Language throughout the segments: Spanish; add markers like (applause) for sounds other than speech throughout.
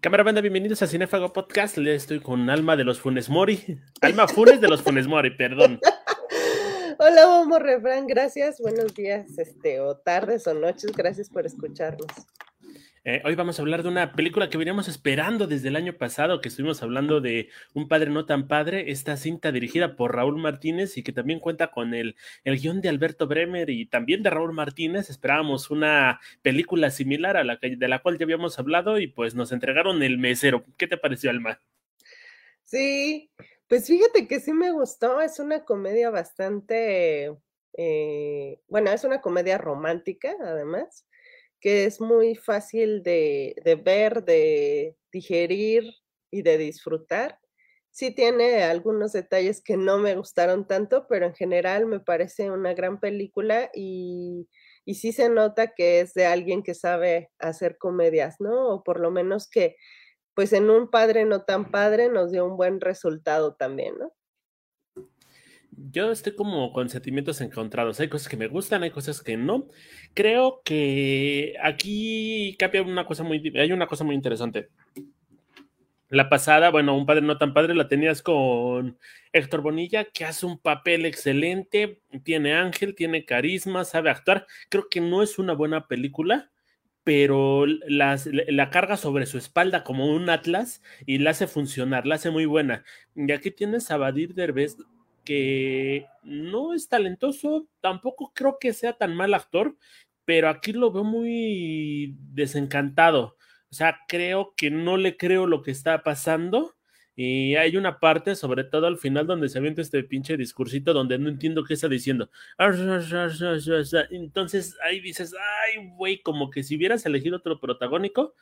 Cámara banda, bienvenidos a Cinefago Podcast. Le estoy con Alma de los Funes Mori. Alma Funes de los Funes Mori, perdón. (laughs) Hola, vamos, refrán, gracias. Buenos días, este, o tardes o noches, gracias por escucharnos. Eh, hoy vamos a hablar de una película que veníamos esperando desde el año pasado, que estuvimos hablando de Un padre no tan padre, esta cinta dirigida por Raúl Martínez y que también cuenta con el, el guion de Alberto Bremer y también de Raúl Martínez. Esperábamos una película similar a la que, de la cual ya habíamos hablado y pues nos entregaron el mesero. ¿Qué te pareció, Alma? Sí, pues fíjate que sí me gustó, es una comedia bastante, eh, bueno, es una comedia romántica además que es muy fácil de, ver, de digerir y de disfrutar. Sí tiene algunos detalles que no me gustaron tanto, pero en general me parece una gran película y, y sí se nota que es de alguien que sabe hacer comedias, ¿no? O por lo menos que, pues en un padre no tan padre nos dio un buen resultado también, ¿no? Yo estoy como con sentimientos encontrados. Hay cosas que me gustan, hay cosas que no. Creo que aquí una cosa muy, hay una cosa muy interesante. La pasada, bueno, un padre no tan padre, la tenías con Héctor Bonilla, que hace un papel excelente, tiene ángel, tiene carisma, sabe actuar. Creo que no es una buena película, pero la carga sobre su espalda como un atlas y la hace funcionar, la hace muy buena. Y aquí tienes a Badir Derbez que no es talentoso, tampoco creo que sea tan mal actor, pero aquí lo veo muy desencantado. O sea, creo que no le creo lo que está pasando. Y hay una parte, sobre todo al final, donde se avienta este pinche discursito donde no entiendo qué está diciendo. Entonces ahí dices, ay, güey, como que si hubieras elegido otro protagónico,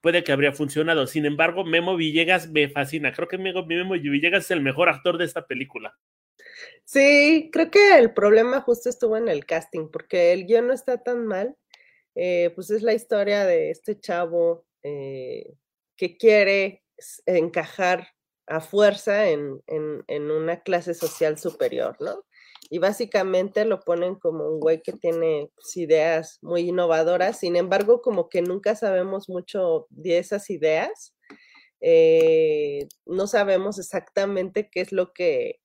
puede que habría funcionado. Sin embargo, Memo Villegas me fascina. Creo que Memo Villegas es el mejor actor de esta película. Sí, creo que el problema justo estuvo en el casting, porque el guion no está tan mal. Eh, pues es la historia de este chavo eh, que quiere encajar a fuerza en, en, una clase social superior, ¿no? Y básicamente lo ponen como un güey que tiene pues, ideas muy innovadoras, sin embargo, como que nunca sabemos mucho de esas ideas. Eh, no sabemos exactamente qué es lo que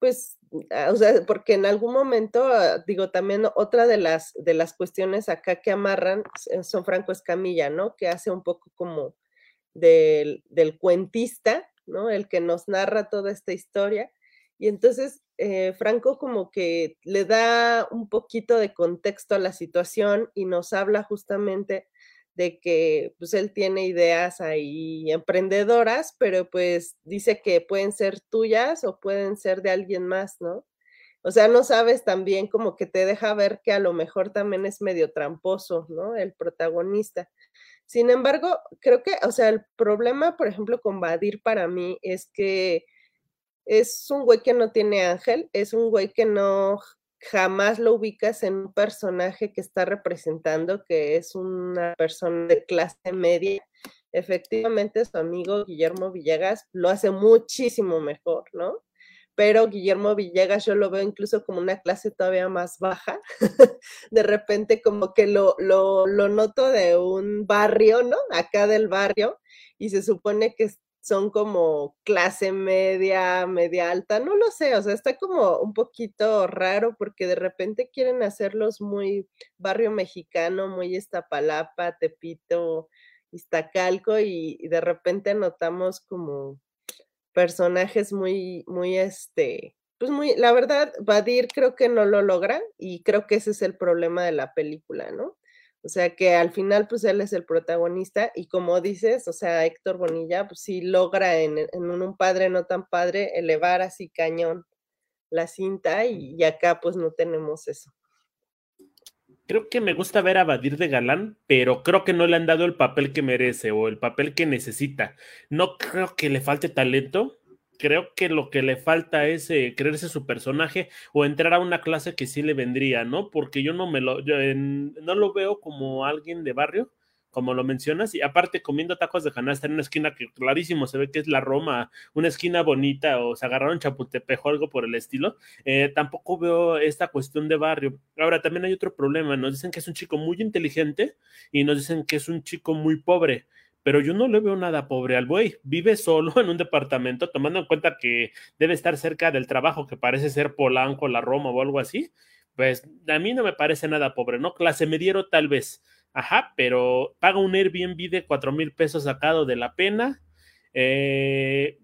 pues, ah, o sea, porque en algún momento, ah, digo, también otra de las, de las cuestiones acá que amarran son Franco Escamilla, ¿no? Que hace un poco como del, del cuentista, ¿no? El que nos narra toda esta historia. Y entonces eh, Franco como que le da un poquito de contexto a la situación y nos habla justamente de que pues él tiene ideas ahí emprendedoras, pero pues dice que pueden ser tuyas o pueden ser de alguien más, ¿no? O sea, no sabes también como que te deja ver que a lo mejor también es medio tramposo, ¿no? El protagonista. Sin embargo, creo que, o sea, el problema, por ejemplo, con Badir para mí es que es un güey que no tiene ángel, es un güey que no jamás lo ubicas en un personaje que está representando, que es una persona de clase media. Efectivamente, su amigo Guillermo Villegas lo hace muchísimo mejor, ¿no? Pero Guillermo Villegas yo lo veo incluso como una clase todavía más baja. (laughs) de repente como que lo, lo, lo noto de un barrio, ¿no? Acá del barrio, y se supone que son como clase media, media alta, no lo sé, o sea, está como un poquito raro porque de repente quieren hacerlos muy barrio mexicano, muy Iztapalapa, Tepito, Iztacalco y, y de repente notamos como personajes muy, muy, este, pues muy, la verdad, Badir creo que no lo logra y creo que ese es el problema de la película, ¿no? O sea que al final, pues él es el protagonista y como dices, o sea, Héctor Bonilla, pues sí logra en, un padre no tan padre elevar así cañón la cinta y, acá pues no tenemos eso. Creo que me gusta ver a Badir de Galán, pero creo que no le han dado el papel que merece o el papel que necesita. No creo que le falte talento, creo que lo que le falta es eh, creerse su personaje o entrar a una clase que sí le vendría, ¿no? Porque yo no me lo, no lo veo como alguien de barrio, como lo mencionas, y aparte comiendo tacos de canasta en una esquina que clarísimo se ve que es la Roma, una esquina bonita, o se agarraron Chapultepec o algo por el estilo, eh, tampoco veo esta cuestión de barrio. Ahora, también hay otro problema, nos dicen que es un chico muy inteligente y nos dicen que es un chico muy pobre pero yo no le veo nada pobre al buey. Vive solo en un departamento, tomando en cuenta que debe estar cerca del trabajo, que parece ser Polanco, la Roma o algo así. Pues a mí no me parece nada pobre, ¿no? Clase mediero tal vez. Ajá, pero paga un Airbnb de cuatro mil pesos sacado de la pena. Eh,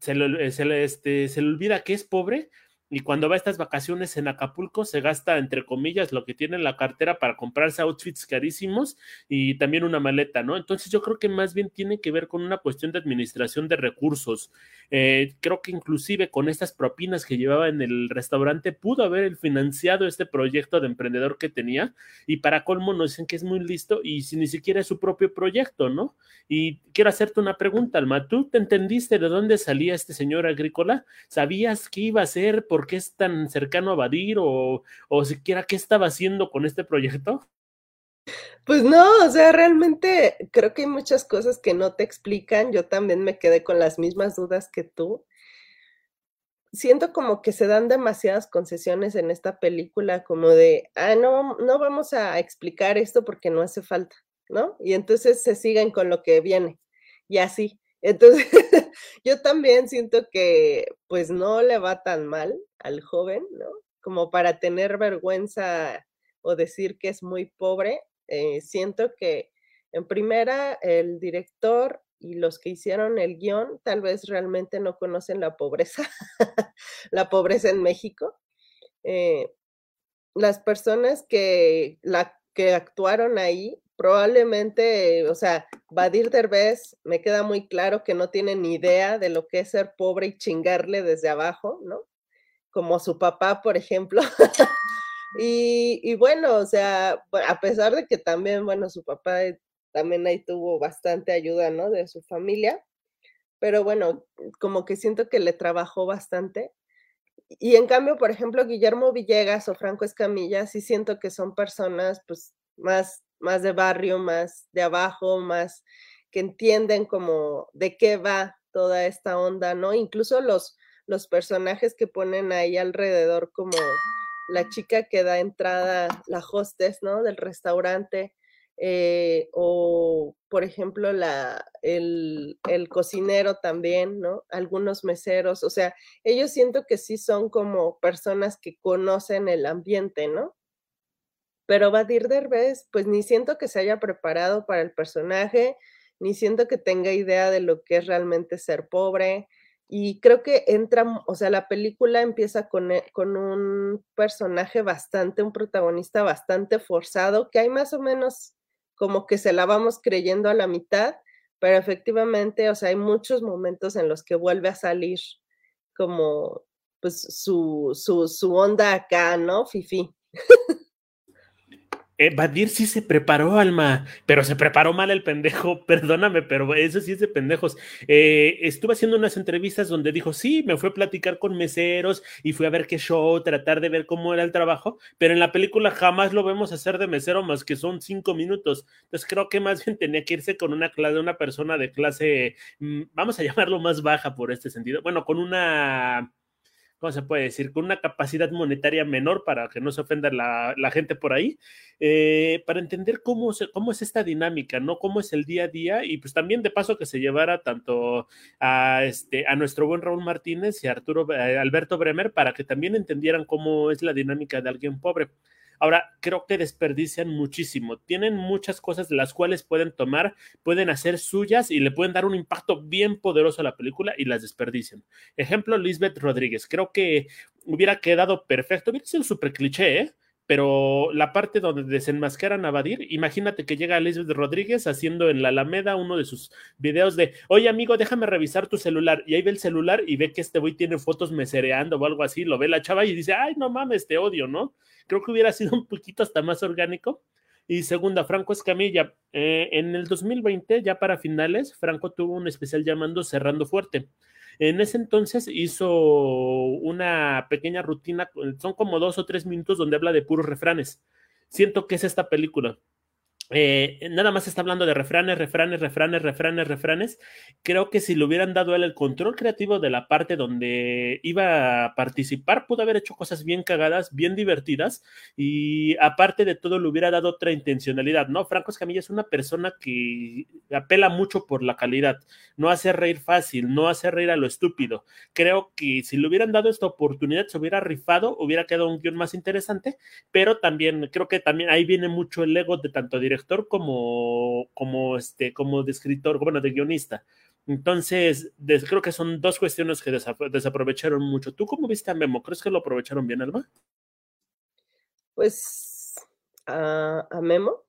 se, le, este, se le olvida que es pobre y cuando va a estas vacaciones en Acapulco se gasta entre comillas lo que tiene en la cartera para comprarse outfits carísimos y también una maleta, ¿no? Entonces yo creo que más bien tiene que ver con una cuestión de administración de recursos. Eh, creo que inclusive con estas propinas que llevaba en el restaurante pudo haber financiado este proyecto de emprendedor que tenía y para colmo nos dicen que es muy listo y si ni siquiera es su propio proyecto, ¿no? Y quiero hacerte una pregunta, Alma, ¿tú te entendiste de dónde salía este señor agrícola? ¿Sabías qué iba a ser? ¿Por qué es tan cercano a Badir o, o siquiera qué estaba haciendo con este proyecto? Pues no, o sea, realmente creo que hay muchas cosas que no te explican. Yo también me quedé con las mismas dudas que tú. Siento como que se dan demasiadas concesiones en esta película, como de, ah, no, no vamos a explicar esto porque no hace falta, ¿no? Y entonces se siguen con lo que viene, y así. Entonces, (laughs) yo también siento que pues no le va tan mal al joven, ¿no? Como para tener vergüenza o decir que es muy pobre. Eh, siento que en primera el director y los que hicieron el guion tal vez realmente no conocen la pobreza, (laughs) la pobreza en México. Eh, las personas que, la, que actuaron ahí probablemente, o sea, Badir Derbez me queda muy claro que no tiene ni idea de lo que es ser pobre y chingarle desde abajo, ¿no? Como su papá, por ejemplo. (laughs) y, y, bueno, o sea, a pesar de que también, bueno, su papá también ahí tuvo bastante ayuda, ¿no? De su familia, pero bueno, como que siento que le trabajó bastante. Y en cambio, por ejemplo, Guillermo Villegas o Franco Escamilla, sí siento que son personas, pues, más más de barrio, más de abajo, más que entienden como de qué va toda esta onda, ¿no? Incluso los, los personajes que ponen ahí alrededor, como la chica que da entrada, la hostess, ¿no? Del restaurante, eh, o por ejemplo la, el, el, cocinero también, ¿no? Algunos meseros, o sea, ellos siento que sí son como personas que conocen el ambiente, ¿no? Pero Badir Derbez, pues ni siento que se haya preparado para el personaje, ni siento que tenga idea de lo que es realmente ser pobre. Y creo que entra, o sea, la película empieza con, e, con un personaje bastante, un protagonista bastante forzado, que hay más o menos como que se la vamos creyendo a la mitad, pero efectivamente, o sea, hay muchos momentos en los que vuelve a salir como pues su, su, su onda acá, ¿no? Fifi. Eh, Badir sí se preparó, Alma, pero se preparó mal el pendejo, (laughs) perdóname, pero eso sí es de pendejos. Eh, estuve haciendo unas entrevistas donde dijo, sí, me fue a platicar con meseros y fui a ver qué show, tratar de ver cómo era el trabajo, pero en la película jamás lo vemos hacer de mesero más que son cinco minutos. Entonces creo que más bien tenía que irse con una clase, una persona de clase, mm, vamos a (laughs) llamarlo más baja por este sentido, bueno, con una ¿cómo se puede decir? Con una capacidad monetaria menor para que no se ofenda la, gente por ahí, eh, para entender cómo, cómo es esta dinámica, ¿no? Cómo es el día a día y pues también de paso que se llevara tanto a, este, a nuestro buen Raúl Martínez y a Arturo eh, Alberto Bremer para que también entendieran cómo es la dinámica de alguien pobre. Ahora, creo que desperdician muchísimo. Tienen muchas cosas de las cuales pueden tomar, pueden hacer suyas y le pueden dar un impacto bien poderoso a la película y las desperdician. Ejemplo, Lisbeth Rodríguez. Creo que hubiera quedado perfecto. Hubiera sido súper cliché, ¿eh? Pero la parte donde desenmascaran a Badir, imagínate que llega Elizabeth Rodríguez haciendo en la Alameda uno de sus videos de, oye amigo, déjame revisar tu celular, y ahí ve el celular y ve que este güey tiene fotos mesereando o algo así, lo ve la chava y dice, ay, no mames, te odio, ¿no? Creo que hubiera sido un poquito hasta más orgánico. Y segunda, Franco Escamilla, eh, en el 2020, ya para finales, Franco tuvo un especial llamando Cerrando Fuerte en ese entonces hizo una pequeña rutina, son como dos o tres minutos donde habla de puros refranes. Siento que es esta película. Eh, nada más está hablando de refranes, refranes, refranes, refranes, refranes. Creo que si le hubieran dado él el control creativo de la parte donde iba a participar, pudo haber hecho cosas bien cagadas, bien divertidas y aparte de todo le hubiera dado otra intencionalidad, ¿no? Franco Escamilla es una persona que apela mucho por la calidad, no hace reír fácil, no hace reír a lo estúpido. Creo que si le hubieran dado esta oportunidad, se hubiera rifado, hubiera quedado un guion más interesante, pero también creo que también ahí viene mucho el ego de tanto director como, como, este, como de escritor, bueno, de guionista. Entonces, creo que son dos cuestiones que desaprovecharon mucho. ¿Tú cómo viste a Memo? ¿Crees que lo aprovecharon bien, Alma? Pues a, Memo.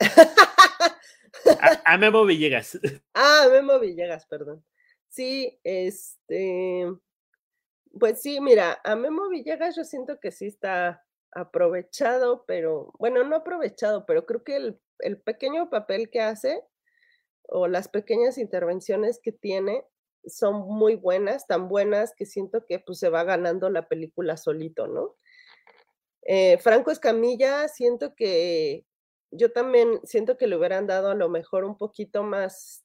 a, Memo Villegas. (laughs) Ah, a Memo Villegas, perdón. Sí, este, pues sí, mira, a Memo Villegas yo siento que sí está aprovechado, pero bueno, no aprovechado, pero creo que el el pequeño papel que hace o las pequeñas intervenciones que tiene son muy buenas, tan buenas que siento que pues se va ganando la película solito, ¿no? Eh, Franco Escamilla, siento que yo también siento que le hubieran dado a lo mejor un poquito más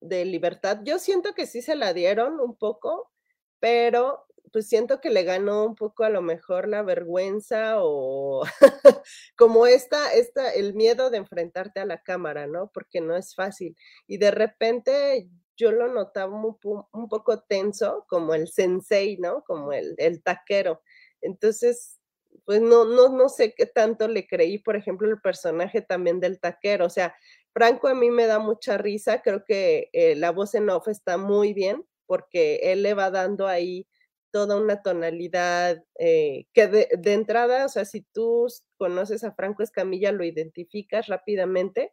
de libertad. Yo siento que sí se la dieron un poco, pero pues siento que le ganó un poco a lo mejor la vergüenza o (laughs) como esta, esta, el miedo de enfrentarte a la cámara, ¿no? Porque no es fácil. Y de repente yo lo notaba un, poco tenso, como el sensei, ¿no? Como el, el taquero. Entonces, pues no, no, no sé qué tanto le creí, por ejemplo, el personaje también del taquero. O sea, Franco a mí me da mucha risa, creo que eh, la voz en off está muy bien porque él le va dando ahí toda una tonalidad eh, que de, entrada, o sea, si tú conoces a Franco Escamilla, lo identificas rápidamente,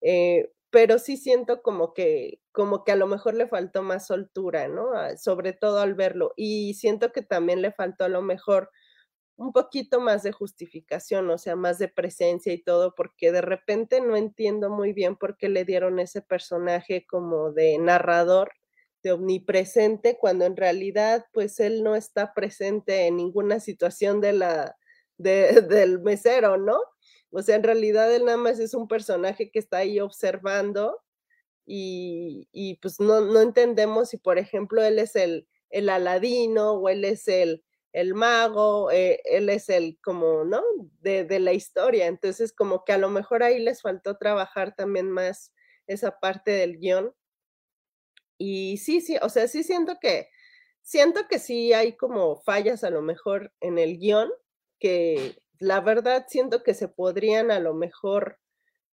eh, pero sí siento como que, como que a lo mejor le faltó más soltura, ¿no? Ah, sobre todo al verlo. Y siento que también le faltó a lo mejor un poquito más de justificación, o sea, más de presencia y todo, porque de repente no entiendo muy bien por qué le dieron ese personaje como de narrador omnipresente cuando en realidad pues él no está presente en ninguna situación de la, del mesero, ¿no? O sea, en realidad él nada más es un personaje que está ahí observando y, y pues no, no, entendemos si, por ejemplo, él es el, el aladino o él es el, el mago, eh, él es el como, ¿no? De, de, la historia. Entonces, como que a lo mejor ahí les faltó trabajar también más esa parte del guion y sí, sí, o sea, sí siento que, siento que sí hay como fallas a lo mejor en el guion, que la verdad siento que se podrían a lo mejor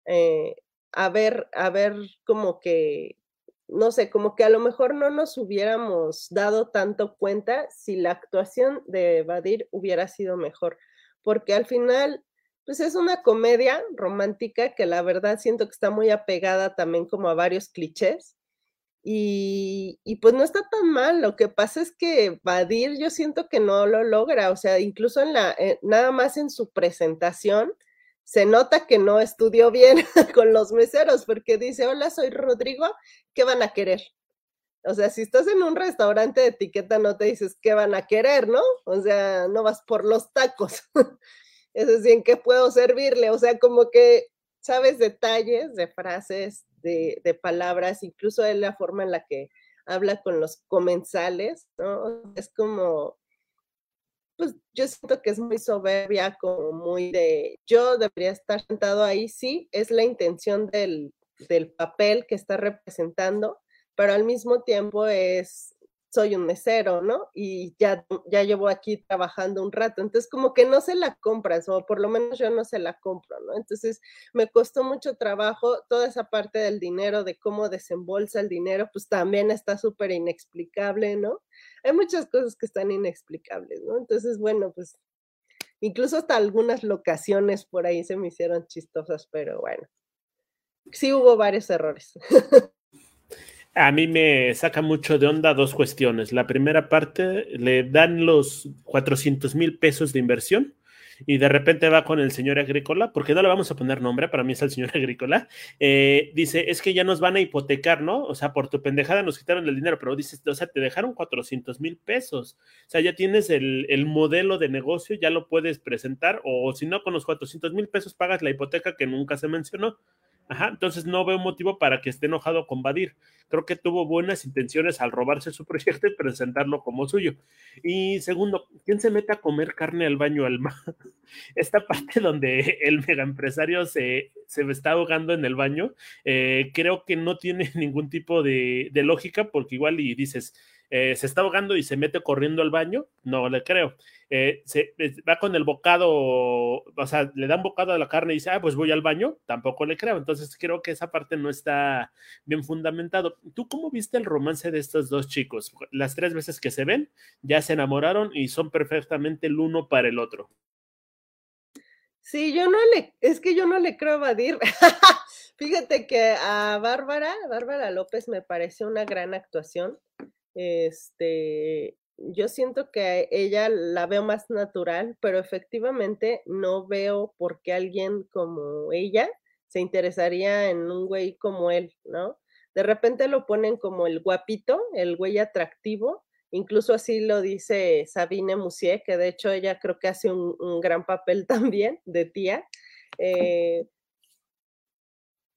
eh, haber, haber como que, no sé, como que a lo mejor no nos hubiéramos dado tanto cuenta si la actuación de Badir hubiera sido mejor, porque al final, pues es una comedia romántica que la verdad siento que está muy apegada también como a varios clichés y, pues no está tan mal, lo que pasa es que Badir yo siento que no lo logra, o sea, incluso en la, eh, nada más en su presentación se nota que no estudió bien (laughs) con los meseros porque dice, hola, soy Rodrigo, ¿qué van a querer? O sea, si estás en un restaurante de etiqueta no te dices qué van a querer, ¿no? O sea, no vas por los tacos. (laughs) Es decir, ¿en qué puedo servirle? O sea, como que sabes detalles de frases, de, palabras, incluso en la forma en la que habla con los comensales, ¿no? Es como, pues yo siento que es muy soberbia, como muy de, yo debería estar sentado ahí, sí, es la intención del, del papel que está representando, pero al mismo tiempo es soy un mesero, ¿no? Y ya, ya llevo aquí trabajando un rato, entonces como que no se la compras, o por lo menos yo no se la compro, ¿no? Entonces me costó mucho trabajo toda esa parte del dinero, de cómo desembolsa el dinero, pues también está súper inexplicable, ¿no? Hay muchas cosas que están inexplicables, ¿no? Entonces, bueno, pues incluso hasta algunas locaciones por ahí se me hicieron chistosas, pero bueno, sí hubo varios errores. (laughs) A mí me saca mucho de onda dos cuestiones. La primera parte, le dan los 400 mil pesos de inversión y de repente va con el señor agrícola, porque no le vamos a poner nombre, para mí es el señor (laughs) agrícola, eh, dice, es que ya nos van a hipotecar, ¿no? O sea, por tu pendejada nos quitaron el dinero, pero dices, o sea, te dejaron 400 mil pesos, o sea, ya tienes el, el, modelo de negocio, ya lo puedes presentar, o si no, con los 400 mil pesos pagas la hipoteca que nunca se mencionó Ajá, entonces no veo motivo para que esté enojado con Badir. Creo que tuvo buenas intenciones al robarse su (laughs) proyecto y presentarlo como suyo. Y segundo, ¿quién se mete a comer carne al baño alma? (laughs) Esta parte donde (laughs) el mega empresario se, se está ahogando en el baño, eh, creo que no tiene ningún tipo de, lógica, porque igual y dices, eh, se está ahogando y se mete corriendo al baño, no le creo. Eh, se, va con el bocado, o sea, le dan bocado a la carne y dice, ah, pues voy al baño, tampoco le creo. Entonces creo que esa parte no está bien fundamentado. ¿Tú cómo viste el romance de estos dos chicos? Las tres veces que se ven, ya se enamoraron y son perfectamente el uno para el otro. Sí, yo no le, es que yo no le creo evadir. (laughs) Fíjate que a Bárbara, Bárbara López me pareció una gran actuación. Este, yo siento que ella la veo más natural, pero efectivamente no veo por qué alguien como ella se interesaría en un güey como él, ¿no? De repente lo ponen como el guapito, el güey atractivo, incluso así lo dice Sabine Musier, que de hecho ella creo que hace un, un gran papel (laughs) también de tía. Eh,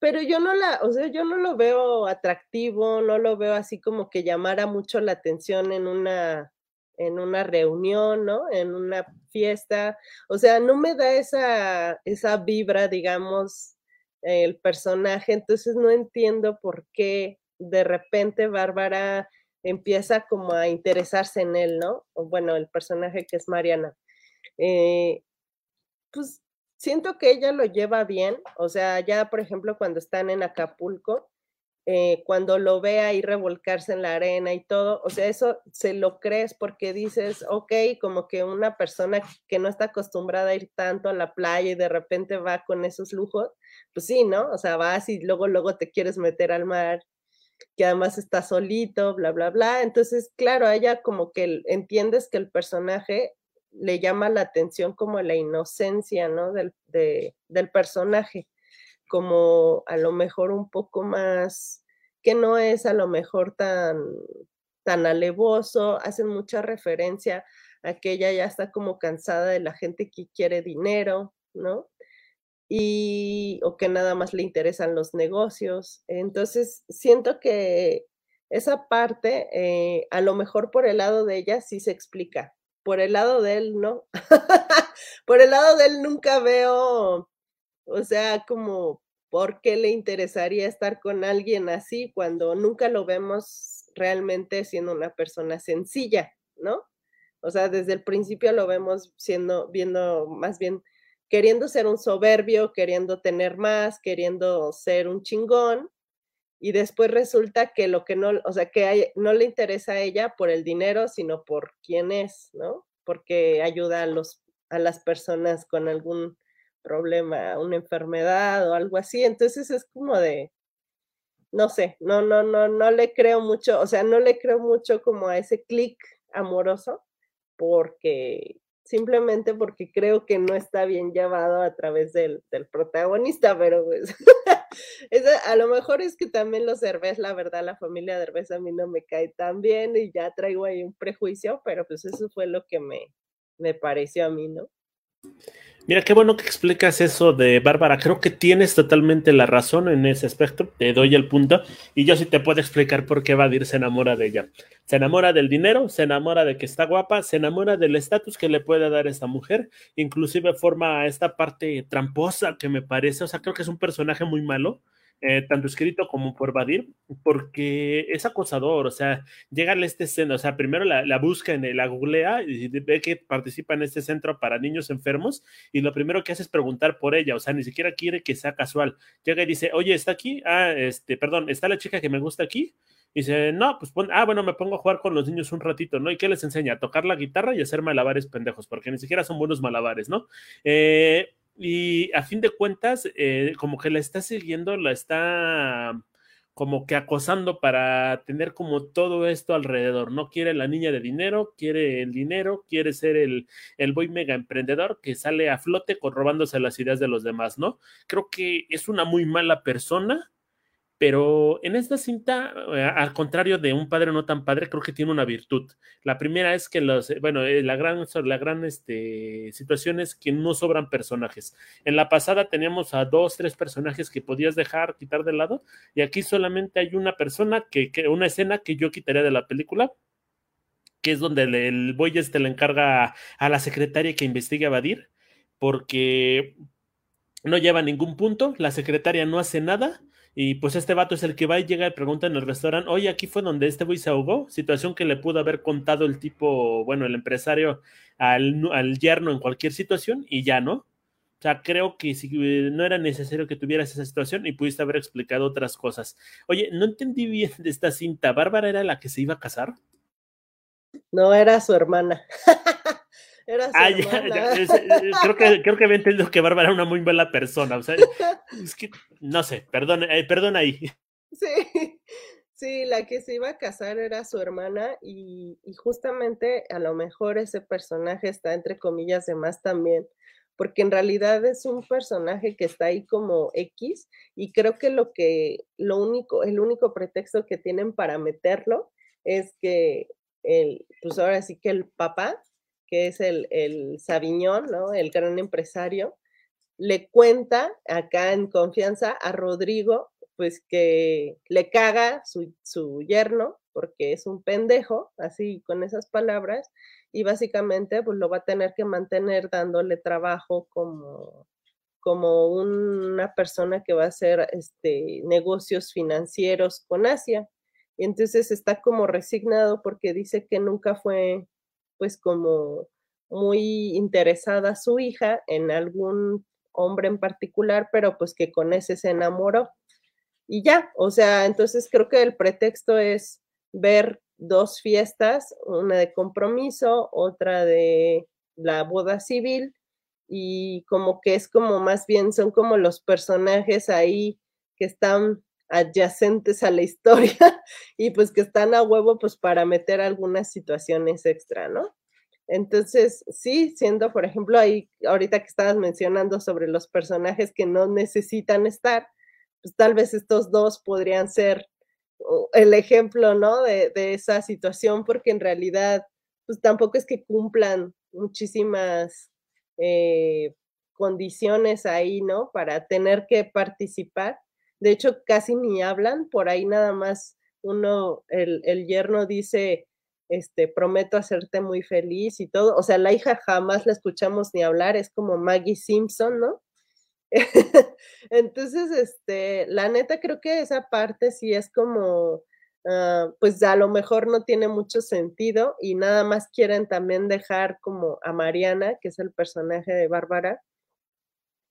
pero yo no la, o sea, yo no lo veo atractivo, no lo veo así como que llamara mucho la atención en una, en una reunión, ¿no? En una fiesta. O sea, no me da esa, esa vibra, digamos, el personaje. Entonces no entiendo por qué de repente Bárbara empieza como a interesarse en él, ¿no? O bueno, el personaje que es Mariana. Eh, pues siento que ella lo lleva bien, o sea, ya por ejemplo cuando están en Acapulco, eh, cuando lo ve ahí revolcarse en la arena y todo, o sea, eso se lo crees porque dices, ok, como que una persona que no está acostumbrada a ir tanto a la playa y de repente va con esos lujos, pues sí, ¿no? O sea, vas y luego, luego te quieres meter al mar, que además está solito, bla, bla, bla. Entonces, claro, ella como que entiendes que el personaje le llama la atención como la inocencia, ¿no? Del, del personaje, como a lo mejor un poco más, que no es a lo mejor tan, tan alevoso, hacen mucha referencia a que ella ya está como cansada de la gente que quiere dinero, ¿no? Y, o que nada más le interesan los negocios. Entonces, siento que esa parte, eh, a lo mejor por el lado de ella sí se explica, por el lado de él, no. (laughs) por el lado de él nunca veo, o sea, como, ¿por qué le interesaría estar con alguien así cuando nunca lo vemos realmente siendo una persona sencilla, ¿no? O sea, desde el principio lo vemos siendo, viendo más bien queriendo ser un soberbio, queriendo tener más, queriendo ser un chingón, y después resulta que lo que no, o sea, que no le interesa a ella por el dinero, sino por quién es, ¿no? Porque ayuda a, los, a las personas con algún problema, una enfermedad o algo así. Entonces es como de, no sé, no, no, no, no le creo mucho, o sea, no le creo mucho como a ese clic amoroso, porque simplemente porque creo que no está bien llevado a través del, del protagonista, pero pues (laughs) a lo mejor es que también los Derbez, la verdad, la familia Derbez a mí no me cae tan bien y ya traigo ahí un prejuicio, pero pues eso fue lo que me, me pareció a mí, ¿no? Mira, qué bueno que explicas eso de Bárbara. Creo que tienes totalmente la razón en ese aspecto. Te doy el punto. Y yo sí te puedo explicar por qué Vadir se enamora de ella. Se enamora del dinero, se enamora de que está guapa, se enamora del estatus que le puede dar esta mujer. Inclusive forma esta parte tramposa que me parece. O sea, creo que es un personaje muy malo eh, tanto escrito como por Vadir, porque es acosador, o sea, llega a este centro, o sea, primero la, busca, en la googlea y ve que participa en este centro para niños enfermos y lo primero que hace es preguntar por ella, o sea, ni siquiera quiere que sea casual. Llega y dice, oye, ¿está aquí? Ah, este, perdón, ¿está la chica que me gusta aquí? Y dice, no, pues ah, bueno, me pongo a jugar con los niños un ratito, ¿no? ¿Y qué les enseña? A tocar la guitarra y hacer malabares pendejos, porque ni siquiera son buenos malabares, ¿no? Eh, y a fin de cuentas, eh, como que la está siguiendo, la está como que acosando para tener como todo esto alrededor. No quiere la niña de dinero, quiere el dinero, quiere ser el, el boy mega emprendedor que sale a flote robándose las ideas de los demás, ¿no? Creo que es una muy mala persona Pero en esta cinta, eh, al contrario de un padre no tan padre, creo que tiene una virtud. La primera es que los, eh, bueno, eh, la gran, la gran este, situación es que no sobran personajes. En la pasada teníamos a dos, tres personajes que podías dejar, quitar de lado, y aquí solamente hay una persona que, una escena que yo quitaría de la película, que es donde el, el boy este le encarga a la secretaria que investigue a Badir, porque no lleva ningún punto, la secretaria no hace nada y pues este vato es el que va y llega y pregunta en el restaurante, oye, aquí fue donde este güey se ahogó, situación que le pudo haber contado el tipo, bueno, el empresario al, al yerno en cualquier situación y ya no. O sea, creo que si, eh, no era necesario que tuvieras esa situación y pudiste haber explicado otras cosas. Oye, no entendí bien de esta cinta. ¿Bárbara era la que se iba a casar? No, era su hermana. (laughs) Era ah, creo, que, creo que había entendido que Bárbara era una muy buena persona. O sea, es que, no sé, perdón, eh, perdón ahí. Sí, sí, la que se iba a casar era su hermana y, y justamente a lo mejor ese personaje está entre comillas de más también, porque en realidad es un personaje que está ahí como X y creo que lo que, lo único, el único pretexto que tienen para meterlo es que el, pues ahora sí que el papá que es el, el Sabiñón, ¿no? El gran empresario, le cuenta acá en confianza a Rodrigo, pues que le caga su, su yerno, porque es un pendejo, así con esas palabras, y básicamente pues lo va a tener que mantener dándole trabajo como, como una persona que va a hacer este, negocios financieros con Asia. Y entonces está como resignado porque dice que nunca fue pues como muy interesada su hija en algún hombre en particular, pero pues que con ese se enamoró. Y ya, o sea, entonces creo que el pretexto es ver dos fiestas, una de compromiso, otra de la boda civil, y como que es como más bien son como los personajes ahí que están adyacentes a la historia (laughs) y pues que están a huevo pues para meter algunas situaciones extra, ¿no? Entonces, sí, siendo, por ejemplo, ahí, ahorita que estabas mencionando sobre los personajes que no necesitan estar, pues tal vez estos dos podrían ser el ejemplo, ¿no? De, esa situación, porque en realidad, pues tampoco es que cumplan muchísimas eh, condiciones ahí, ¿no? Para tener que participar. De hecho, casi ni hablan, por ahí nada más uno, el, el yerno dice, este, prometo hacerte muy feliz y todo. O sea, la hija jamás la escuchamos ni hablar, es como Maggie Simpson, ¿no? (laughs) Entonces, este, la neta creo que esa parte sí es como, ah, pues a lo mejor no tiene mucho sentido y nada más quieren también dejar como a Mariana, que es el personaje de Bárbara,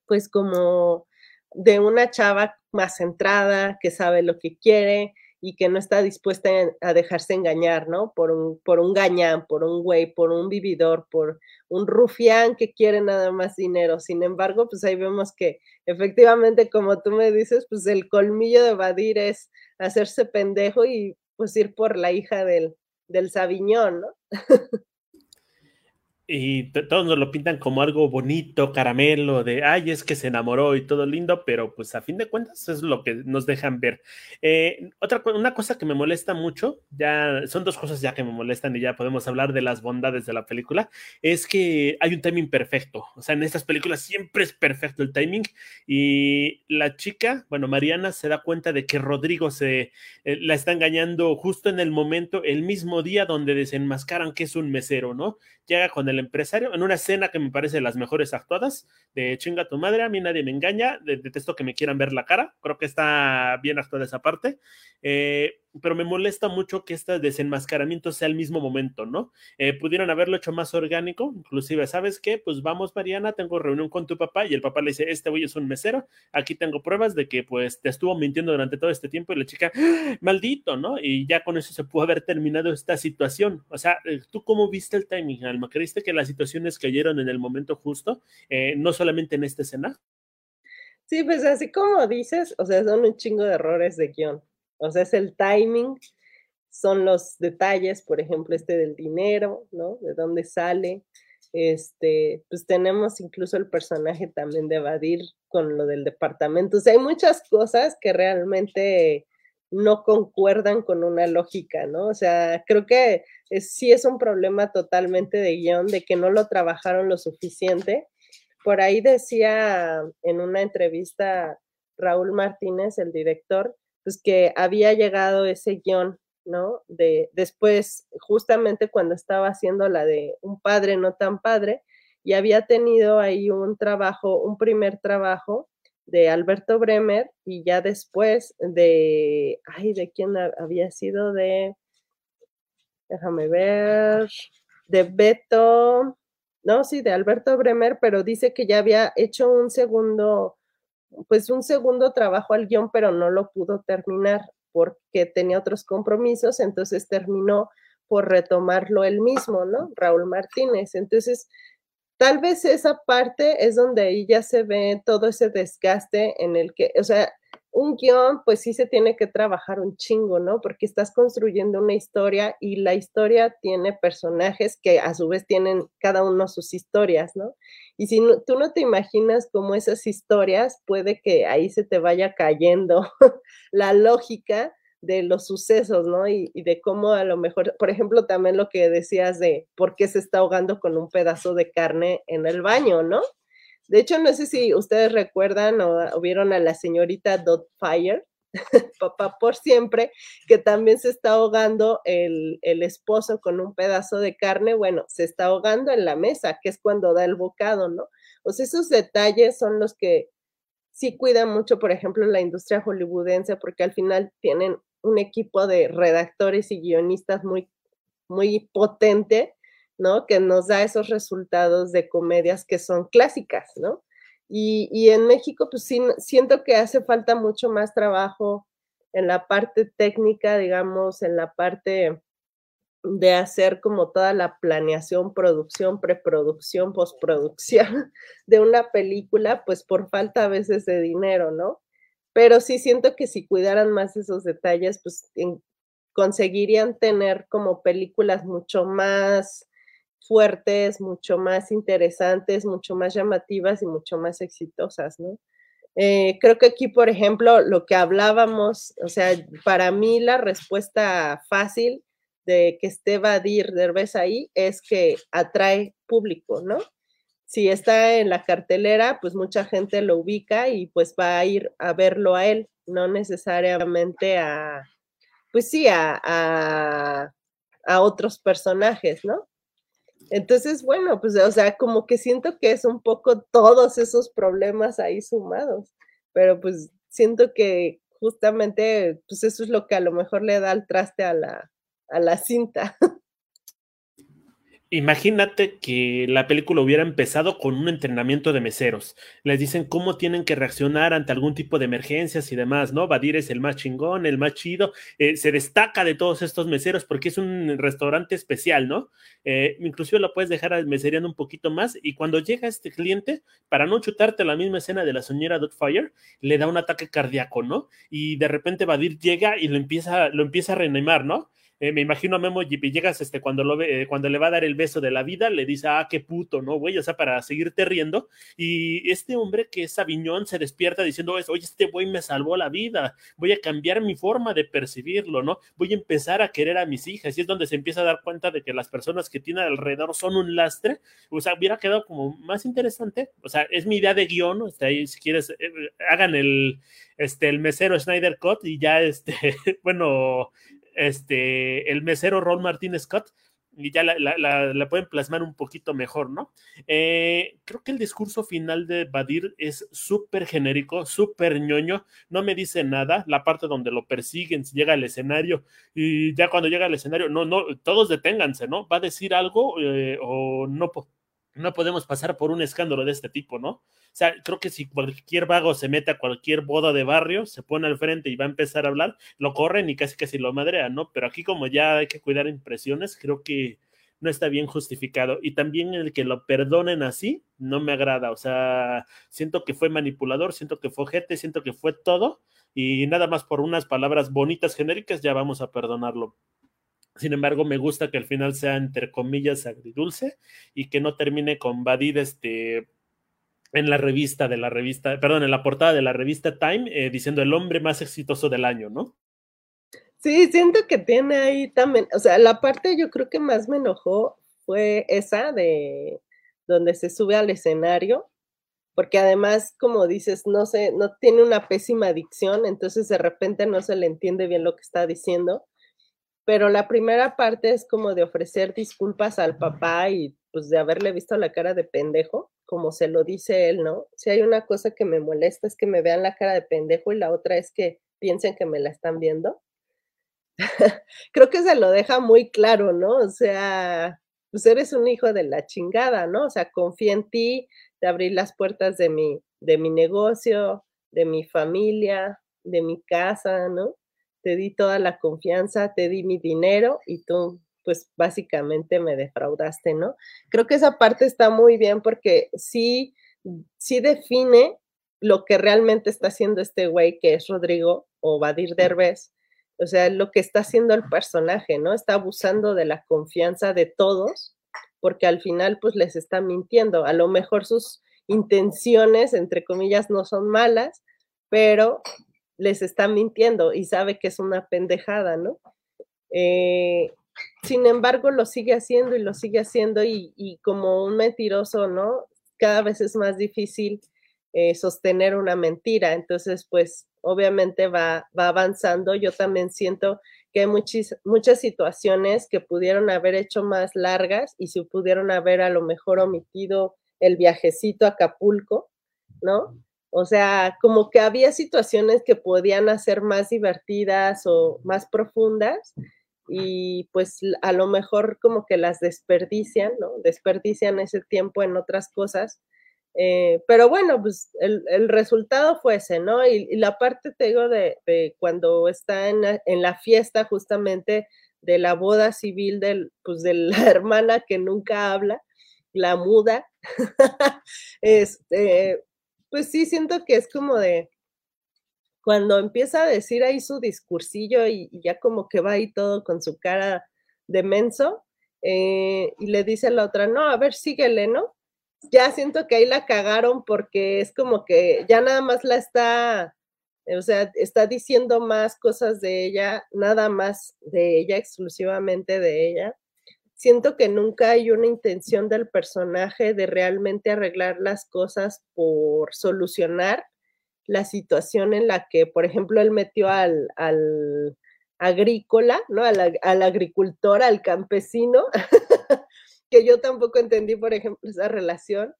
pues como de una chava más centrada, que sabe lo que quiere, y que no está dispuesta a dejarse engañar, ¿no? Por un, por un gañán, por un güey, por un vividor, por un rufián que quiere nada más dinero. Sin embargo, pues ahí vemos que efectivamente, como tú me dices, pues el colmillo de Badir es hacerse pendejo y pues ir por la hija del, del Sabiñón, ¿no? (laughs) y todos nos lo pintan como algo bonito, caramelo, de, ay, es que se enamoró y todo lindo, pero pues a fin de cuentas es lo que nos dejan ver. Eh, otra una cosa que me molesta mucho, ya son dos cosas ya que me molestan y ya podemos hablar de las bondades de la película, es que hay un timing perfecto, o sea, en estas películas siempre es perfecto el timing y la chica, bueno, Mariana se da cuenta de que Rodrigo se eh, la está engañando justo en el momento, el mismo día donde desenmascaran que es un mesero, ¿no? Llega con el el empresario en una escena que me parece de las mejores actuadas, de chinga tu madre, a mí nadie me engaña, detesto que me quieran ver la cara, creo que está bien actuada esa parte. Eh, pero me molesta mucho que este desenmascaramiento sea al mismo momento, ¿no? Eh, pudieron haberlo hecho más orgánico, inclusive, ¿sabes qué? Pues vamos, Mariana, tengo reunión con tu papá y el papá le dice, este güey es un mesero, aquí tengo pruebas de que pues te estuvo mintiendo durante todo este tiempo y la chica, ¡Ah! maldito, ¿no? Y ya con eso se pudo haber terminado esta situación. O sea, eh, ¿tú cómo viste el timing, Alma? ¿Creíste que las situaciones cayeron en el momento justo, eh, no solamente en esta escena? Sí, pues así como dices, o sea, son un chingo de errores de guion. O sea, es el timing, son los detalles, por ejemplo, este del dinero, ¿no? De dónde sale. este, pues tenemos incluso el personaje también de Evadir con lo del departamento. O sea, hay muchas cosas que realmente no concuerdan con una lógica, ¿no? O sea, creo que sí es un problema totalmente de guion, de que no lo trabajaron lo suficiente. Por ahí decía en una entrevista Raúl Martínez, el director, pues que había llegado ese guion ¿no? De después, justamente cuando estaba haciendo la de un padre no tan padre, y había tenido ahí un trabajo, un primer trabajo de Alberto Bremer y ya después de, ay, ¿de quién había sido? De, déjame ver, de Beto, no, sí, de Alberto Bremer, pero dice que ya había hecho un segundo, pues un segundo trabajo al guion, pero no lo pudo terminar porque tenía otros compromisos, entonces terminó por retomarlo él mismo, ¿no? Raúl Martínez. Entonces, tal vez esa parte es donde ahí ya se ve todo ese desgaste en el que, o sea, un guion, pues sí se tiene que trabajar un chingo, ¿no? Porque estás construyendo una historia y la historia tiene personajes que a su vez tienen cada uno sus historias, ¿no? Y si tú no te imaginas cómo esas historias, puede que ahí se te vaya cayendo (laughs) la lógica de los sucesos, ¿no? Y, y, de cómo a lo mejor, por ejemplo, también lo que decías de por qué se está ahogando con un pedazo de carne en el baño, ¿no? De hecho, no sé si ustedes recuerdan o, vieron a la señorita Fire, (laughs) papá por siempre, que también se está ahogando el, el, esposo con un pedazo de carne, bueno, se está ahogando en la mesa, que es cuando da el bocado, ¿no? O esos detalles son los que sí cuidan mucho, por ejemplo, la industria hollywoodense, porque al final tienen un equipo de redactores y guionistas muy, muy potente ¿no? Que nos da esos resultados de comedias que son clásicas, ¿no? Y, en México, pues sí, siento que hace falta mucho más trabajo en la parte técnica, digamos, en la parte de hacer como toda la planeación, producción, preproducción, postproducción (laughs) de una película, pues por falta a veces de dinero, ¿no? Pero sí siento que si cuidaran más esos detalles, pues conseguirían tener como películas mucho más fuertes, mucho más interesantes, mucho más llamativas y mucho más exitosas, ¿no? Eh, creo que aquí, por ejemplo, lo que hablábamos, o sea, para mí la respuesta fácil de que esté Badir Derbez ahí es que atrae público, ¿no? Si está en la cartelera, pues mucha gente lo ubica y pues va a ir a verlo a él, no necesariamente a, pues sí, a, a, a otros personajes, ¿no? Entonces, bueno, pues, o sea, como que siento que es un poco todos esos problemas ahí sumados, pero pues siento que justamente, pues eso es lo que a lo mejor le da el traste a la, a la cinta. (laughs) Imagínate que la película hubiera empezado con un entrenamiento de meseros. Les dicen cómo tienen que reaccionar ante algún tipo de emergencias y demás, ¿no? Badir es el más chingón, el más chido. Eh, se destaca de todos estos meseros porque es un restaurante especial, ¿no? Eh, inclusive lo puedes dejar mesereando un poquito más y cuando llega este cliente, para no chutarte la misma escena de la señora Fire, le da un ataque cardíaco, ¿no? Y de repente Badir llega y lo empieza, lo empieza a reanimar, ¿no? Eh, me imagino a Memo Villegas, este, cuando, lo ve, eh, cuando le va a dar el beso de la vida, le dice, ah, qué puto, ¿no, güey? O sea, para seguirte riendo. Y este hombre que es Aviñón se despierta diciendo, oye, este güey me salvó la vida, voy a cambiar mi forma de percibirlo, ¿no? Voy a empezar a querer a mis hijas. Y es donde se empieza a dar cuenta de que las personas que tiene alrededor son un lastre. O sea, hubiera quedado como más interesante. O sea, es mi idea de guion, ¿no? Este, ahí, si quieres, eh, hagan el, este, el mesero Snyder Cut y ya, este, (laughs) bueno, este, el mesero Ron Martin Scott y ya la, pueden plasmar un poquito mejor, ¿no? Eh, creo que el discurso final de Badir es súper genérico, súper ñoño, no me dice nada, la parte donde lo persiguen, llega al escenario y ya cuando llega al escenario, no, no, todos deténganse, ¿no? ¿Va a decir algo eh, o no? No podemos pasar por un escándalo de este tipo, ¿no? O sea, creo que si cualquier vago se mete a cualquier boda de barrio, se pone al frente y va a empezar a hablar, lo corren y casi casi lo madrean, ¿no? Pero aquí como ya hay que cuidar impresiones, creo que no está bien justificado. Y también el que lo perdonen así, no me agrada. O sea, siento que fue manipulador, siento que fue gente, siento que fue todo. Y nada más por unas palabras bonitas genéricas ya vamos a perdonarlo. Sin embargo, me gusta que al final sea entre comillas agridulce y que no termine con Badid este, en la revista de la revista, perdón, en la portada de la revista Time eh, diciendo el hombre más exitoso del año, ¿no? Sí, siento que tiene ahí también, o sea, la parte yo creo que más me enojó fue esa de donde se sube al escenario, porque además, como dices, no sé, no tiene una pésima dicción, entonces de repente no se le entiende bien lo que está diciendo pero la primera parte es como de ofrecer disculpas al papá y pues de haberle visto la cara de pendejo, como se lo dice él, ¿no? Si hay una cosa que me molesta es que me vean la cara de pendejo y la otra es que piensen que me la están viendo. (laughs) Creo que se lo deja muy claro, ¿no? O sea, pues eres un hijo de la chingada, ¿no? O sea, confía en ti, te abrí las puertas de mi, de mi negocio, de mi familia, de mi casa, ¿no? Te di toda la confianza, te di mi dinero y tú pues básicamente me defraudaste, ¿no? Creo que esa parte está muy bien porque sí, sí define lo que realmente está haciendo este güey que es Rodrigo o Badir Derbez, o sea, lo que está haciendo el personaje, ¿no? Está abusando de la confianza de todos porque al final pues les está mintiendo. A lo mejor sus intenciones, entre comillas, no son malas, pero les está mintiendo y sabe que es una pendejada, ¿no? Eh, sin embargo, lo sigue haciendo y lo sigue haciendo y, como un mentiroso, ¿no? Cada vez es más difícil eh, sostener una mentira. Entonces, pues obviamente va, va avanzando. Yo también siento que hay muchas situaciones que pudieron haber hecho más largas y se pudieron haber a lo mejor omitido el viajecito a Acapulco, ¿no? O sea, como que había situaciones que podían hacer más divertidas o más profundas y pues a lo mejor como que las desperdician, ¿no? Desperdician ese tiempo en otras cosas. Eh, pero bueno, pues el, resultado fue ese, ¿no? Y, la parte, te digo, de, cuando está en la, fiesta justamente de la boda civil del, pues, de la (laughs) hermana que nunca habla, la muda, (laughs) este, pues sí, siento que es como de cuando empieza a decir ahí su discursillo y, ya como que va ahí todo con su cara de menso eh, y le dice a la otra, no, a ver, síguele, ¿no? Ya siento que ahí la cagaron porque es como que ya nada más la está, o sea, está diciendo más cosas de ella, nada más de ella, exclusivamente de ella siento que nunca hay una intención del personaje de realmente arreglar las cosas por solucionar la situación en la que, por ejemplo, él metió al, agrícola, ¿no? Al, al, agricultor, al campesino, (laughs) que yo tampoco entendí, por ejemplo, esa relación.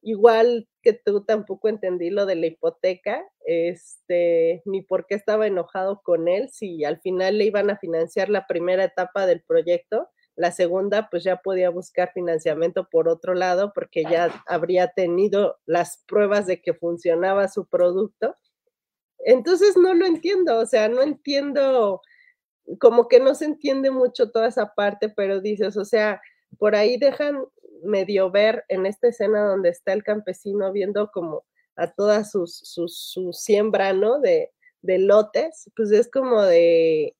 Igual que tú tampoco entendí lo de la hipoteca, este, ni por qué estaba enojado con él, si al final le iban a financiar la primera etapa del proyecto la segunda, pues ya podía buscar financiamiento por otro lado porque ya habría tenido las pruebas de que funcionaba su producto. Entonces no lo entiendo, o sea, no entiendo, como que no se entiende mucho toda esa parte, pero dices, o sea, por ahí dejan medio ver en esta escena donde está el campesino viendo como a toda su, su, siembra, ¿no? De, de lotes, pues es como de,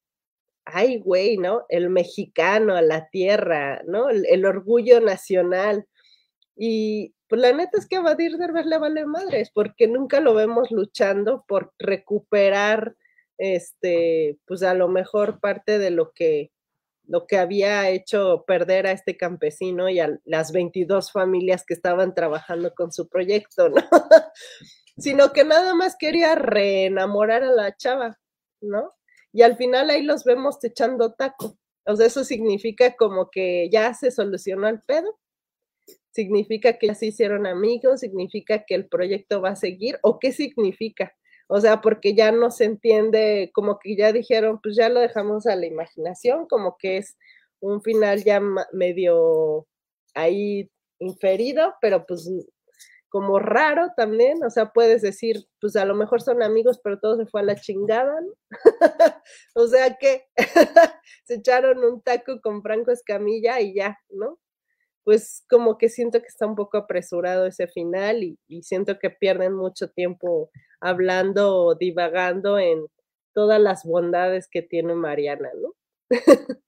ay, güey, ¿no? El mexicano, la tierra, ¿no? El, orgullo nacional. Y pues la neta es que a Badir Derbez le vale madres, porque nunca lo vemos luchando por recuperar, este, pues a lo mejor parte de lo que, lo que había hecho perder a este campesino y a las 22 familias que estaban trabajando con su proyecto, ¿no? (laughs) Sino que nada más quería reenamorar a la chava, ¿no? Y al final ahí los vemos echando taco. O sea, eso significa como que ya se solucionó el pedo, significa que ya se hicieron amigos, significa que el proyecto va a seguir, o qué significa. O sea, porque ya no se entiende, como que ya dijeron, pues ya lo dejamos a la imaginación, como que es un final ya medio ahí inferido, pero pues como raro también, o sea, puedes decir, pues a lo mejor son amigos, pero todo se fue a la chingada, ¿no? (laughs) o sea que (laughs) se echaron un taco con Franco Escamilla y ya, ¿no? Pues como que siento que está un poco apresurado ese final y, y siento que pierden mucho tiempo hablando o divagando en todas las bondades que tiene Mariana, ¿no? (laughs)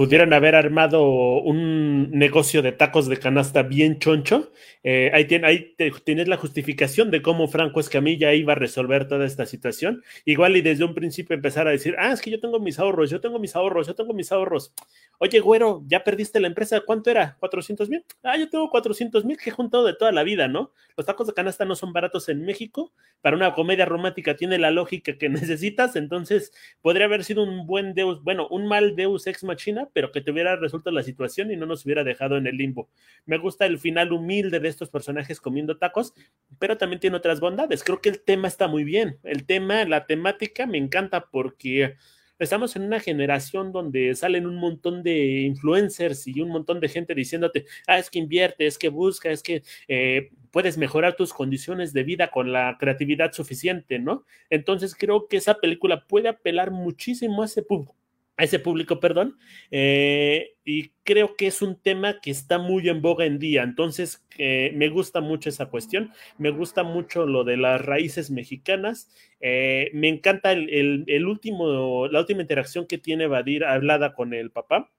pudieran haber armado un negocio de tacos de canasta bien choncho. Eh, ahí, ahí tienes la justificación de cómo Franco Escamilla iba a resolver toda esta situación. Igual y desde un principio empezar a decir, ah, es que yo tengo mis ahorros, yo tengo mis ahorros, yo tengo mis ahorros. Oye, güero, ya perdiste la empresa, ¿cuánto era? ¿400 mil? Ah, yo tengo 400 mil que he juntado de toda la vida, ¿no? Los tacos de canasta no son baratos en México. Para una comedia romántica tiene la lógica que (laughs) necesitas, entonces podría haber sido un buen Deus, bueno, un mal Deus ex machina, pero que te hubiera resuelto la situación y no nos hubiera dejado en el limbo. Me gusta el final humilde de estos personajes comiendo tacos, pero también tiene otras bondades. Creo que el tema está muy bien. El tema, la temática me encanta porque estamos en una generación donde salen un montón de influencers y un montón de gente diciéndote, ah, es que invierte, es que busca, es que eh, puedes mejorar tus condiciones de vida con la creatividad suficiente, ¿no? Entonces creo que esa película puede apelar muchísimo a ese público a ese público, perdón, eh, y creo que es un tema que está muy en boga en día, entonces eh, me gusta mucho esa cuestión, me gusta mucho lo de las raíces mexicanas, eh, me encanta el, último, la última interacción que tiene Badir hablada con el papá,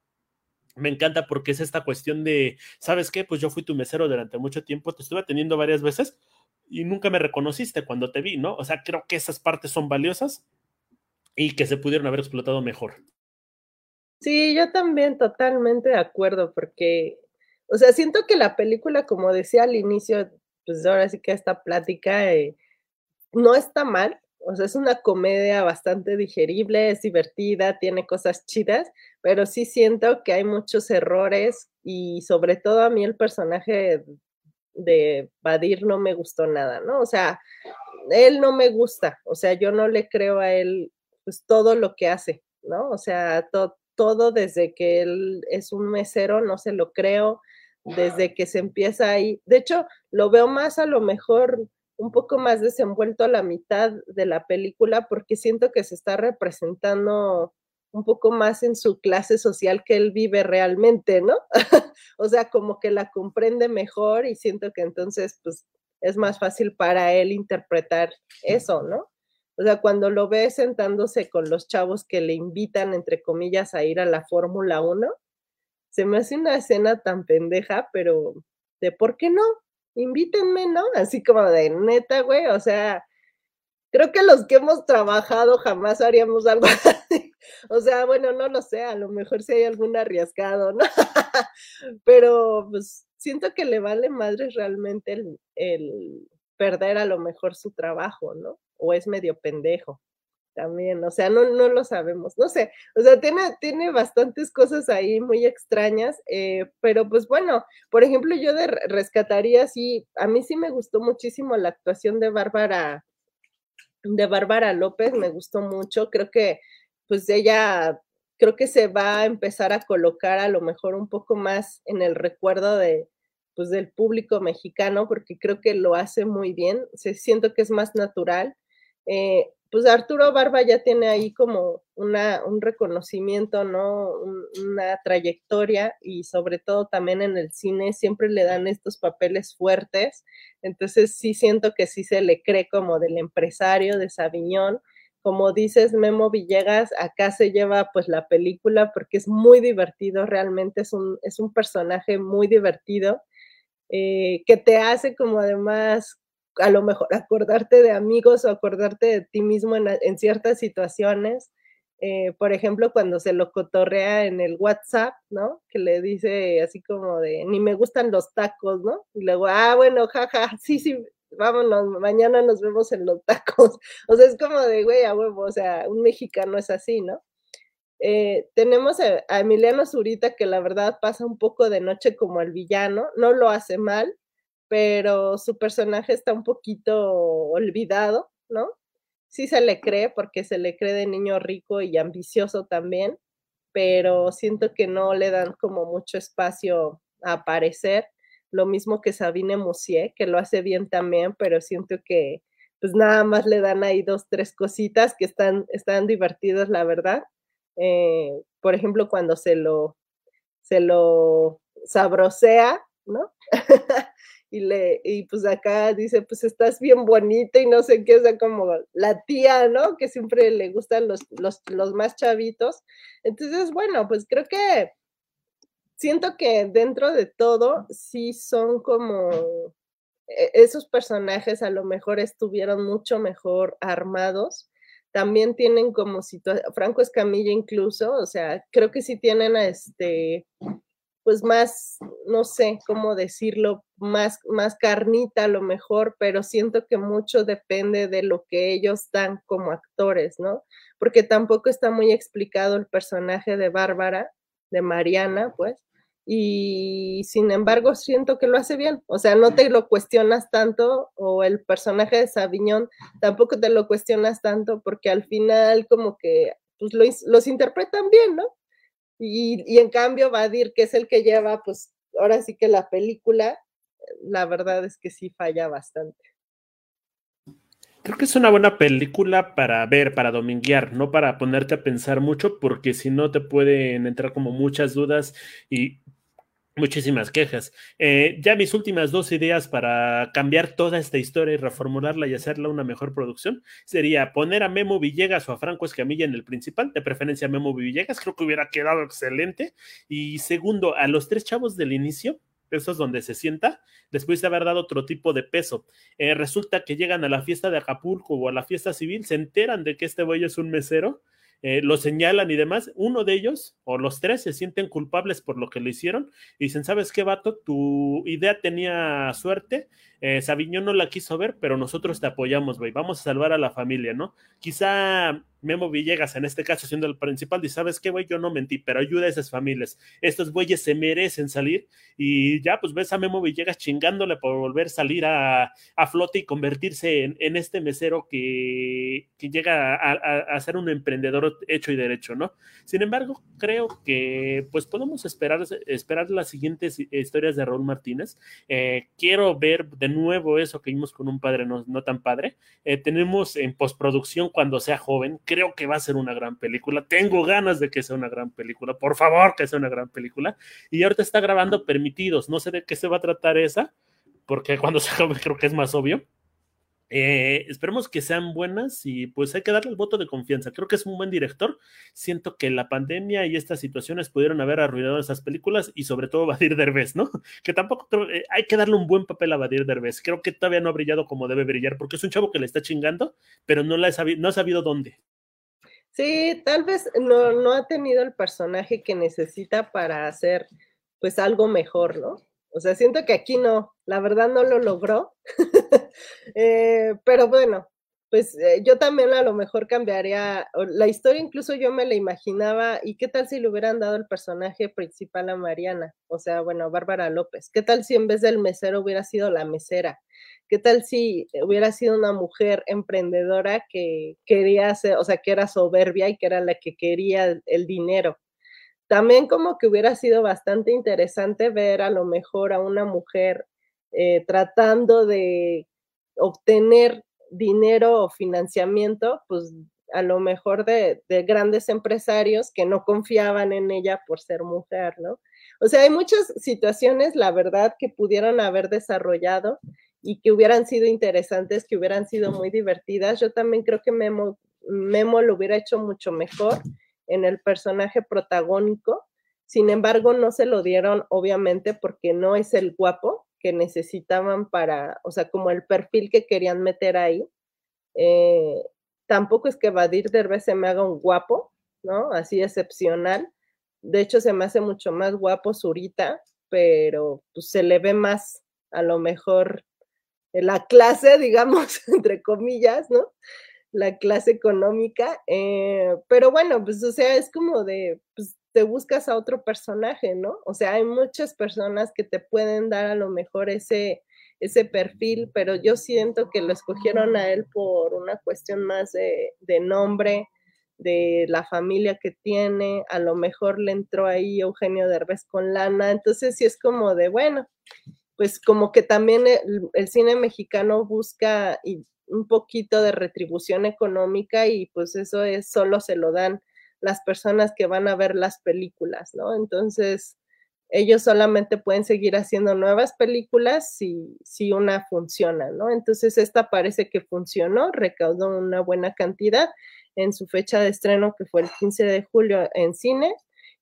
me encanta porque es esta cuestión de, ¿sabes qué? Pues yo fui tu mesero durante mucho tiempo, te estuve atendiendo varias veces y nunca me reconociste cuando te vi, ¿no? O sea, creo que esas partes son valiosas y que se pudieron haber explotado mejor. Sí, yo también totalmente de acuerdo, porque, o sea, siento que la película, como decía al inicio, pues ahora sí que esta plática eh, no está mal, o sea, es una comedia bastante digerible, es divertida, tiene cosas chidas, pero sí siento que hay muchos errores y sobre todo a mí el personaje de Badir no me gustó nada, ¿no? O sea, él no me gusta, o sea, yo no le creo a él pues todo lo que hace, ¿no? O sea, todo todo desde que él es un mesero, no se lo creo, desde que se empieza ahí. De hecho, lo veo más a lo mejor un poco más desenvuelto a la mitad de la película porque siento que se está representando un poco más en su clase social que él vive realmente, ¿no? (laughs) o sea, como que la comprende mejor y siento que entonces, pues, es más fácil para él interpretar eso, ¿no? O sea, cuando lo ve sentándose con los chavos que le invitan, entre comillas, a ir a la Fórmula 1, se me hace una escena tan pendeja, pero de por qué no, invítenme, ¿no? (laughs) Así como de neta, güey, o sea, creo que los que hemos trabajado jamás haríamos algo (laughs) así. O sea, bueno, no lo sé, a lo mejor si hay algún arriesgado, ¿no? (laughs) Pero pues siento que le vale madre realmente el, el perder a lo mejor su trabajo, ¿no? o es medio pendejo también, o sea, no, no lo sabemos, no sé, o sea, tiene, tiene bastantes cosas ahí muy extrañas, eh, pero pues bueno, por ejemplo, yo de rescataría, sí, a mí sí me gustó muchísimo la actuación de Bárbara, de Bárbara López, me gustó mucho, creo que pues ella, creo que se va a empezar a colocar a lo mejor un poco más en el recuerdo de, pues del público mexicano, porque creo que lo hace muy bien, se, siento que es más natural, eh, pues Arturo Barba ya tiene ahí como una, un reconocimiento, ¿no? una trayectoria y sobre todo también en el cine siempre le dan estos papeles fuertes, entonces sí siento que sí se le cree como del empresario de Sabiñón. Como dices, Memo Villegas, acá se lleva pues la película porque es muy divertido, realmente es un, es un personaje muy divertido. Eh, que te hace como además a lo mejor acordarte de amigos o acordarte de ti mismo en, ciertas situaciones. Eh, por ejemplo, cuando se lo cotorrea en el WhatsApp, ¿no? Que le dice así como de, ni me gustan los tacos, ¿no? Y luego, ah, bueno, jaja, (laughs) sí, sí, vámonos, mañana nos vemos en los tacos. (laughs) O sea, es como de, güey, a huevo, o sea, un mexicano es así, ¿no? Eh, tenemos a, Emiliano Zurita, que la verdad pasa un poco de noche como el villano, no lo hace mal, pero su personaje está un poquito olvidado, ¿no? Sí se le cree porque se le cree de niño rico y ambicioso también, pero siento que no le dan como mucho espacio a aparecer. Lo mismo que Sabine Moussier, que lo hace bien también, pero siento que pues nada más le dan ahí dos, tres cositas que están, están divertidas, la verdad. Eh, por ejemplo, cuando se lo, se lo sabrosea, ¿no? (laughs) y le, y pues acá dice, pues estás bien bonita y no sé qué, o sea, como la tía, ¿no? Que siempre le gustan los, los, los más chavitos. Entonces, bueno, pues creo que siento que dentro de todo sí son como e, esos personajes a lo mejor estuvieron mucho mejor armados. También tienen como situación, Franco Escamilla incluso, o sea, creo que sí tienen a este, pues más, no sé cómo decirlo, más, más carnita a lo mejor, pero siento que mucho depende de lo que ellos dan como actores, ¿no? Porque tampoco está muy explicado el personaje de Bárbara, de Mariana, pues, y sin embargo siento que lo hace bien, o sea, no te lo cuestionas tanto, o el personaje de Sabiñón tampoco te lo cuestionas tanto, porque al final como que pues, los interpretan bien, ¿no? Y, en cambio Badir, que es el que lleva, pues ahora sí que la película, la verdad es que sí falla bastante. Creo que es una buena película para ver, para dominguear, no para ponerte a pensar mucho, porque si no te pueden entrar como muchas dudas y muchísimas quejas. Eh, ya mis últimas dos ideas para cambiar toda esta historia y reformularla y hacerla una mejor producción sería poner a Memo Villegas o a Franco Escamilla en el principal, de preferencia a Memo Villegas, creo que hubiera quedado excelente. Y segundo, a los tres chavos del inicio, eso es donde se sienta, después de haber dado otro tipo de peso. Eh, resulta que llegan a la fiesta de Acapulco o a la fiesta civil, se enteran de que este güey es un mesero eh, lo señalan y demás, uno de ellos o los tres se sienten culpables por lo que le hicieron y dicen, ¿sabes qué, vato? Tu idea tenía suerte, eh, no la quiso ver, pero nosotros te apoyamos, güey, vamos a salvar a la familia, ¿no? Quizá Memo Villegas, en este caso siendo el principal, dice, ¿sabes qué, güey? Yo no mentí, pero ayuda a esas familias. Estos güeyes se merecen salir y ya, pues ves a Memo Villegas chingándole por volver a salir a, flote y convertirse en, este mesero que, llega a, ser un emprendedor hecho y derecho, ¿no? Sin embargo, creo que pues podemos esperar, esperar las siguientes historias de Raúl Martínez. Eh, quiero ver de nuevo eso que vimos con un padre no, tan padre. Eh, tenemos en postproducción cuando sea joven creo que va a ser una gran película. Tengo ganas de que sea una gran película. Por favor, que sea una gran película. Y ahorita está grabando Permitidos. No sé de qué se va a tratar esa, porque cuando (laughs) se acabe creo que es más obvio. Eh, esperemos que sean buenas y pues hay que darle el voto de confianza. Creo que es un buen director. Siento que la pandemia y estas situaciones pudieron haber arruinado esas películas y sobre todo (laughs) Badir Derbez, ¿no? Que tampoco eh, hay que darle un buen papel a Badir Derbez. Creo que todavía no ha brillado como debe brillar porque es un chavo que le está chingando, pero no, la no ha sabido dónde. Sí, tal vez no, no ha tenido el personaje que necesita para hacer pues algo mejor, ¿no? O sea, siento que aquí no, la verdad no lo logró. (laughs) Eh, pero bueno, pues eh, yo también a lo mejor cambiaría la historia, incluso yo me la imaginaba, ¿y qué tal si le hubieran dado el personaje principal a Mariana? O sea, bueno, Bárbara López. ¿Qué tal si en vez del mesero hubiera sido la mesera? ¿Qué tal si hubiera sido una mujer emprendedora que quería hacer, o sea, que era soberbia y que era la que quería el dinero? También como que hubiera sido bastante interesante ver a lo mejor a una mujer eh, tratando de obtener dinero o financiamiento, pues a lo mejor de, de, grandes empresarios que no confiaban en ella por ser mujer, ¿no? O sea, hay muchas situaciones, la verdad, que pudieron haber desarrollado y que hubieran sido interesantes, que hubieran sido muy divertidas. Yo también creo que Memo, Memo lo hubiera hecho mucho mejor en el personaje protagónico. Sin embargo, no se lo dieron, obviamente, porque no es el guapo que necesitaban para, o sea, como el perfil que querían meter ahí. Eh, tampoco es que Badir Derbez se me haga un guapo, ¿no? Así excepcional. De hecho, se me hace mucho más guapo Zurita, pero pues, se le ve más, a lo mejor, la clase, digamos, (laughs) entre comillas, ¿no? La clase económica. Eh, pero bueno, pues, o sea, es como de, pues, te buscas a otro personaje, ¿no? O sea, hay muchas personas que te pueden dar a lo mejor ese, ese perfil, pero yo siento que lo escogieron a él por una cuestión más de, de nombre, de la familia que tiene, a lo mejor le entró ahí Eugenio Derbez con lana, entonces sí es como de, bueno, pues como que también el, cine mexicano busca un poquito de retribución económica y pues eso es solo se lo dan las personas que van a ver las películas, ¿no? Entonces, ellos solamente pueden seguir haciendo nuevas películas si, si una funciona, ¿no? Entonces esta parece que funcionó, recaudó una buena cantidad en su fecha de estreno, que fue el 15 de julio en cine.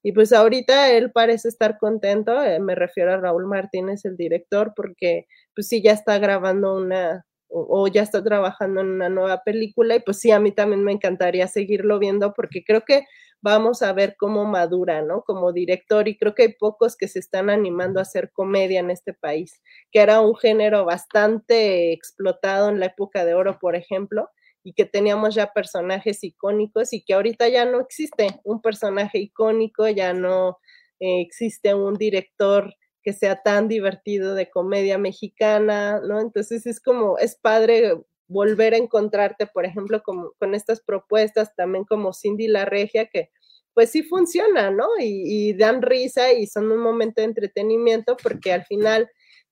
Y pues ahorita él parece estar contento, eh, me refiero a Raúl Martínez, el director, porque pues sí, ya está grabando una, o, ya está trabajando en una nueva película y pues sí, a mí también me encantaría seguirlo viendo porque creo que vamos a ver cómo madura, ¿no? Como director y creo que hay pocos que se están animando a hacer comedia en este país, que era un género bastante explotado en la época de oro, por ejemplo, y que teníamos ya personajes icónicos y que ahorita ya no existe un personaje icónico, ya no eh, existe un director que sea tan divertido de comedia mexicana, ¿no? Entonces es como, es padre volver a encontrarte, por ejemplo, con, con estas propuestas, también como Cindy La Regia, que pues sí funciona, ¿no? Y, y, dan risa y son un momento de entretenimiento porque al final,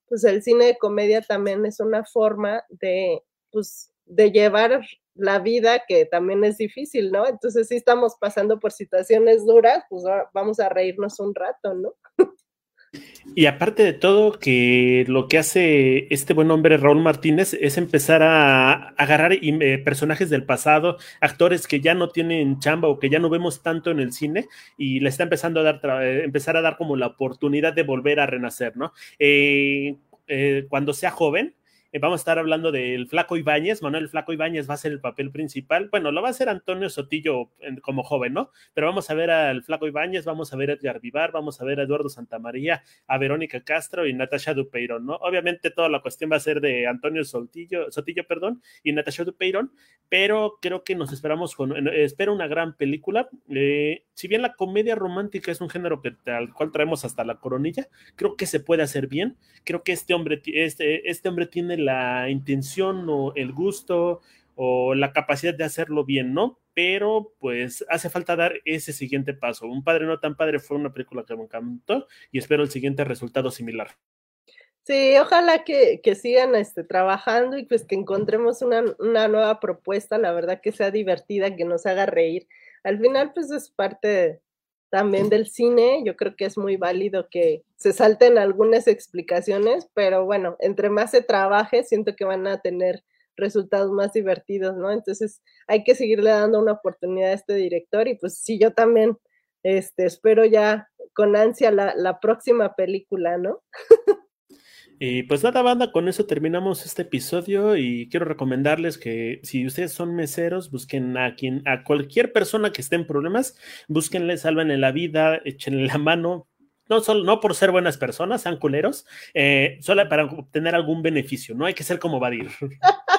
pues el cine de comedia también es una forma de, pues, de llevar la vida que también es difícil, ¿no? Entonces, si estamos pasando por situaciones duras, pues vamos a reírnos un rato, ¿no? Y aparte de todo, que lo que hace este buen hombre Raúl Martínez es empezar a, agarrar eh, personajes del pasado, actores que ya no tienen chamba o que ya no vemos tanto en el cine, y le está empezando a dar, eh, empezar a dar como la oportunidad de volver a renacer, ¿no? Eh, cuando sea joven, eh, vamos a estar hablando del Flaco Ibáñez. Manuel Flaco Ibáñez va a ser el papel principal. Bueno, lo va a hacer Antonio Sotillo como joven, ¿no? Pero vamos a ver al Flaco Ibáñez, vamos a ver a Edgar Vivar, vamos a ver a Eduardo Santamaría, a Verónica Castro y Natasha Dupeyron, ¿no? Obviamente toda la cuestión va a ser de Antonio Sotillo, Sotillo perdón, y Natasha Dupeyron, pero creo que nos esperamos con, espero una gran película. Eh, si bien la comedia romántica es un género que, al cual traemos hasta la coronilla, creo que se puede hacer bien. Creo que este hombre, este, este hombre tiene la intención o el gusto o la capacidad de hacerlo bien, ¿no? Pero pues hace falta dar ese siguiente paso. Un padre no tan padre fue una película que me encantó y espero el siguiente resultado similar. Sí, ojalá que, sigan este, trabajando y pues que encontremos una, una, nueva propuesta, la verdad que sea divertida, que nos haga reír. Al final pues es parte también del cine. Yo creo que es muy válido que se salten algunas explicaciones, pero bueno, entre más se trabaje, siento que van a tener resultados más divertidos, ¿no? Entonces hay que seguirle dando una oportunidad a este director y pues sí, yo también este, espero ya con ansia la, la próxima película, ¿no? (laughs) Y pues nada, banda, con eso terminamos este episodio y quiero recomendarles que si ustedes son meseros, busquen a quien, a cualquier persona que esté en problemas, búsquenle, salven la vida, échenle la mano, no solo no por ser buenas personas, sean culeros, eh, solo para obtener algún beneficio, no hay que ser como Badir. (laughs)